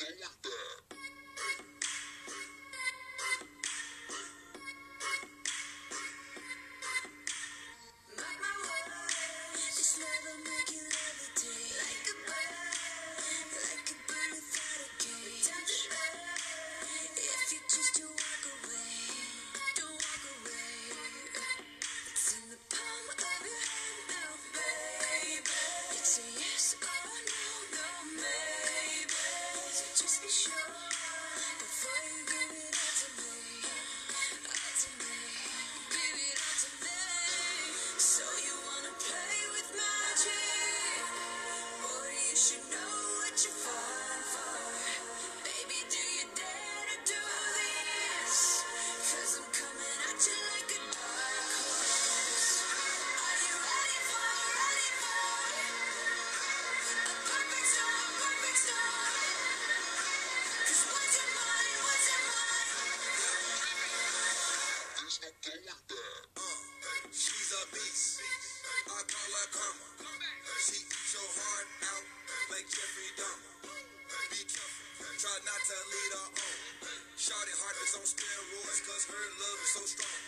go with. show. is on steroids, cause her love is so strong.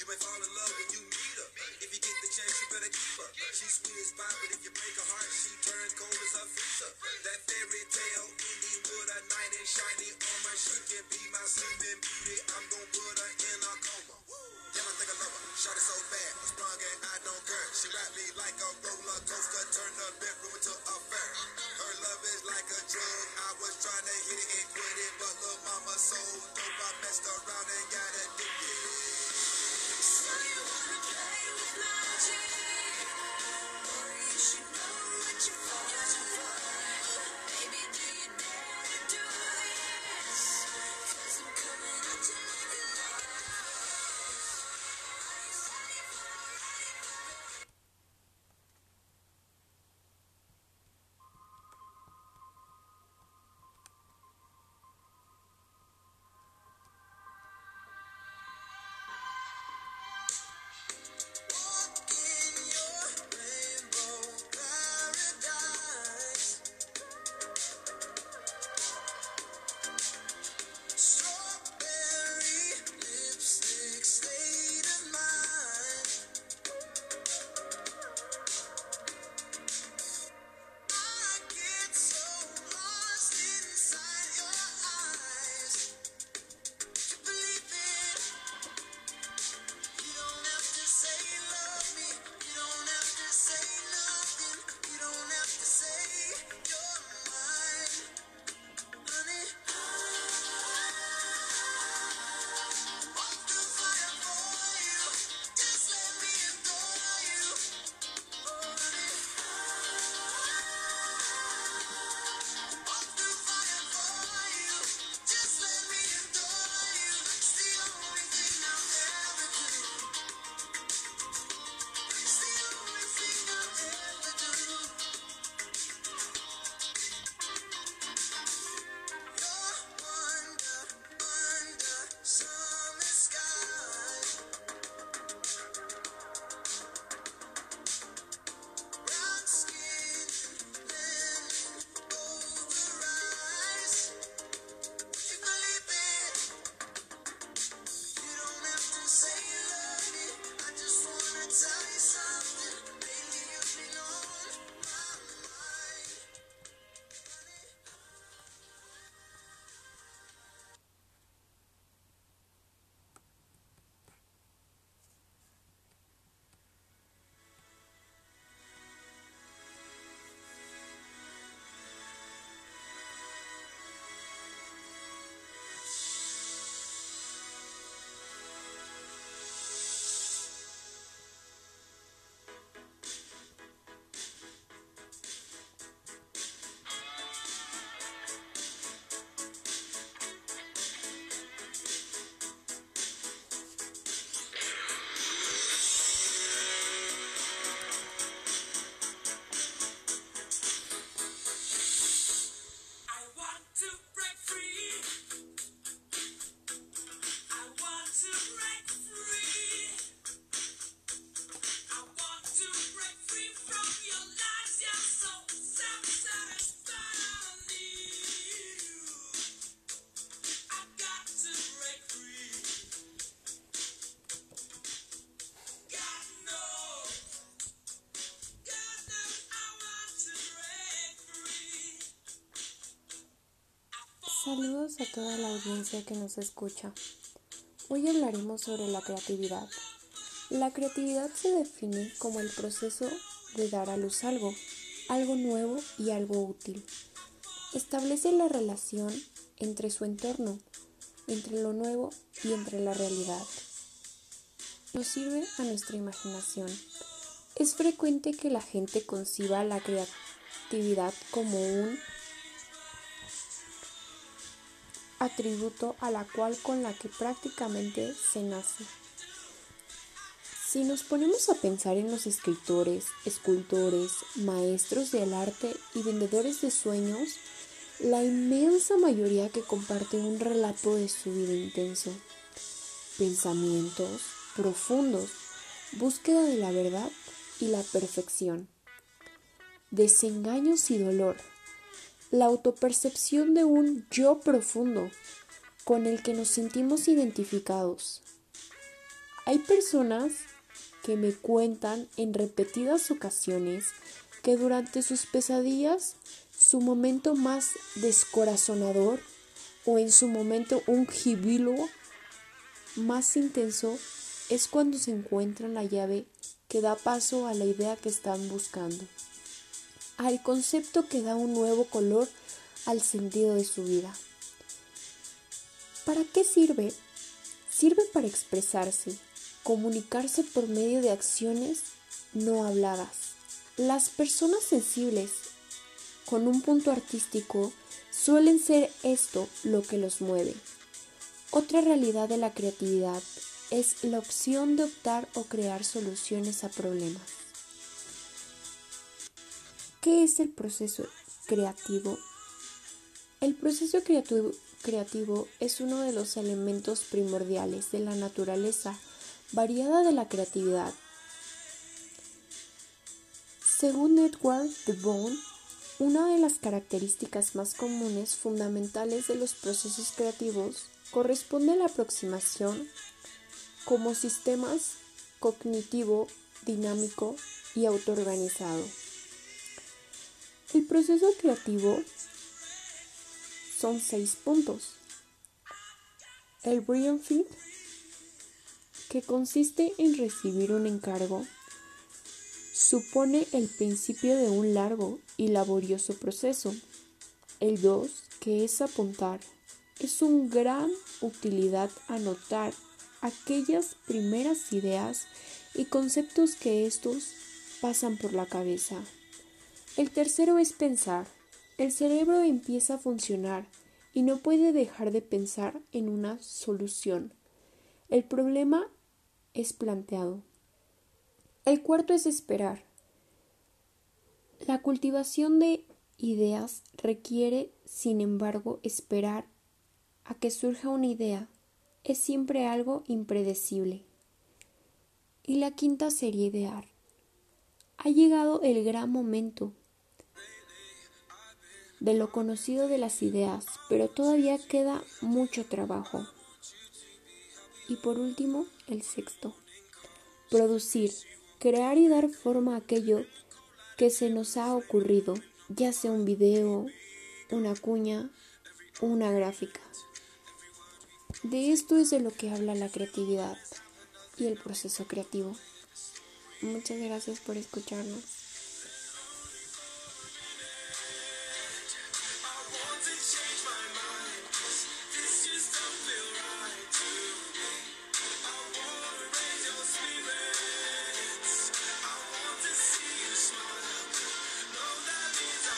You may fall in love when you meet her. If you get the chance, you better keep her. She's sweet as pie, but if you break her heart, she turns cold as a freezer. That fairy tale ending with a knight in shiny armor. She can be my sleeping beauty. I'm gonna put her in a coma. Damn, I think I love her. Shot it so bad, sprung and I don't care. She rap me like a roller coaster, turn the bedroom into a fair. Her love is like a drug. I my soul dope. I messed around and got it. a toda la audiencia que nos escucha. Hoy hablaremos sobre la creatividad. La creatividad se define como el proceso de dar a luz algo, algo nuevo y algo útil. Establece la relación entre su entorno, entre lo nuevo y entre la realidad. Nos sirve a nuestra imaginación. Es frecuente que la gente conciba la creatividad como un atributo a la cual con la que prácticamente se nace. Si nos ponemos a pensar en los escritores, escultores, maestros del arte y vendedores de sueños, la inmensa mayoría que comparte un relato de su vida intenso, pensamientos profundos, búsqueda de la verdad y la perfección, desengaños y dolor, la autopercepción de un yo profundo con el que nos sentimos identificados. Hay personas que me cuentan en repetidas ocasiones que durante sus pesadillas su momento más descorazonador o en su momento un jibilo más intenso es cuando se encuentran la llave que da paso a la idea que están buscando, al concepto que da un nuevo color al sentido de su vida. ¿Para qué sirve? Sirve para expresarse, comunicarse por medio de acciones no habladas. Las personas sensibles con un punto artístico suelen ser esto lo que los mueve. Otra realidad de la creatividad es la opción de optar o crear soluciones a problemas. ¿Qué es el proceso creativo? El proceso creativo, es uno de los elementos primordiales de la naturaleza variada de la creatividad. Según Edward de Boon, una de las características más comunes fundamentales de los procesos creativos corresponde a la aproximación como sistemas cognitivo, dinámico y autoorganizado. El proceso creativo son seis puntos. El Brian Fit que consiste en recibir un encargo, supone el principio de un largo y laborioso proceso. El 2, que es apuntar, es un gran utilidad anotar aquellas primeras ideas y conceptos que estos pasan por la cabeza. El tercero es pensar. El cerebro empieza a funcionar y no puede dejar de pensar en una solución. El problema es planteado. El cuarto es esperar. La cultivación de ideas requiere, sin embargo, esperar a que surja una idea. Es siempre algo impredecible. Y la quinta sería idear. Ha llegado el gran momento de lo conocido de las ideas, pero todavía queda mucho trabajo. Y por último, el sexto. Producir, crear y dar forma a aquello que se nos ha ocurrido, ya sea un video, una cuña, una gráfica. De esto es de lo que habla la creatividad y el proceso creativo. Muchas gracias por escucharnos.